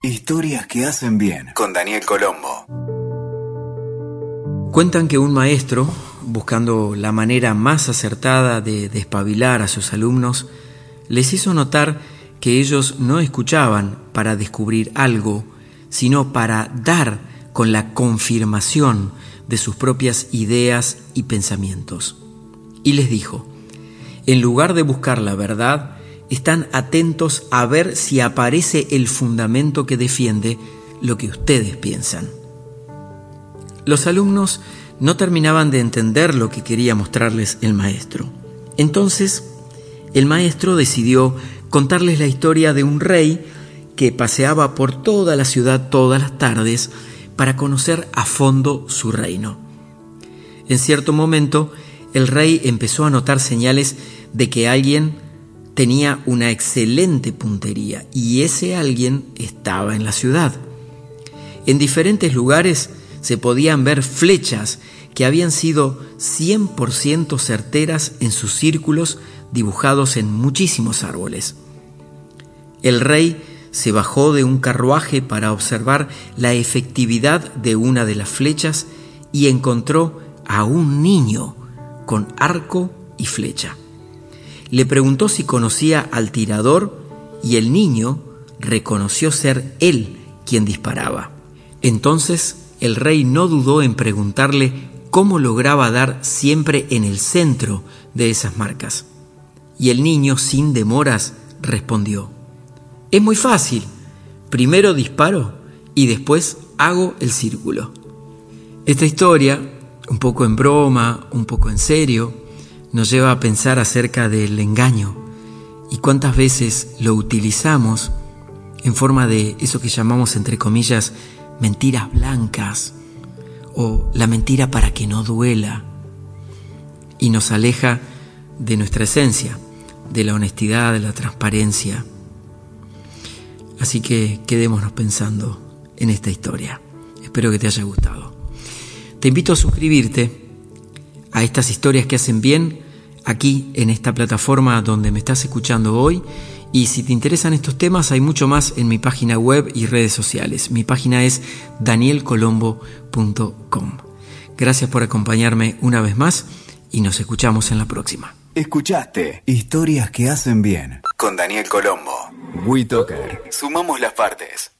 Historias que hacen bien con Daniel Colombo. Cuentan que un maestro, buscando la manera más acertada de despabilar a sus alumnos, les hizo notar que ellos no escuchaban para descubrir algo, sino para dar con la confirmación de sus propias ideas y pensamientos. Y les dijo, en lugar de buscar la verdad, están atentos a ver si aparece el fundamento que defiende lo que ustedes piensan. Los alumnos no terminaban de entender lo que quería mostrarles el maestro. Entonces, el maestro decidió contarles la historia de un rey que paseaba por toda la ciudad todas las tardes para conocer a fondo su reino. En cierto momento, el rey empezó a notar señales de que alguien tenía una excelente puntería y ese alguien estaba en la ciudad. En diferentes lugares se podían ver flechas que habían sido 100% certeras en sus círculos dibujados en muchísimos árboles. El rey se bajó de un carruaje para observar la efectividad de una de las flechas y encontró a un niño con arco y flecha le preguntó si conocía al tirador y el niño reconoció ser él quien disparaba. Entonces el rey no dudó en preguntarle cómo lograba dar siempre en el centro de esas marcas. Y el niño, sin demoras, respondió, Es muy fácil. Primero disparo y después hago el círculo. Esta historia, un poco en broma, un poco en serio, nos lleva a pensar acerca del engaño y cuántas veces lo utilizamos en forma de eso que llamamos, entre comillas, mentiras blancas o la mentira para que no duela y nos aleja de nuestra esencia, de la honestidad, de la transparencia. Así que quedémonos pensando en esta historia. Espero que te haya gustado. Te invito a suscribirte a estas historias que hacen bien aquí en esta plataforma donde me estás escuchando hoy. Y si te interesan estos temas, hay mucho más en mi página web y redes sociales. Mi página es danielcolombo.com. Gracias por acompañarme una vez más y nos escuchamos en la próxima. Escuchaste Historias que hacen bien con Daniel Colombo. WeToker. Sumamos las partes.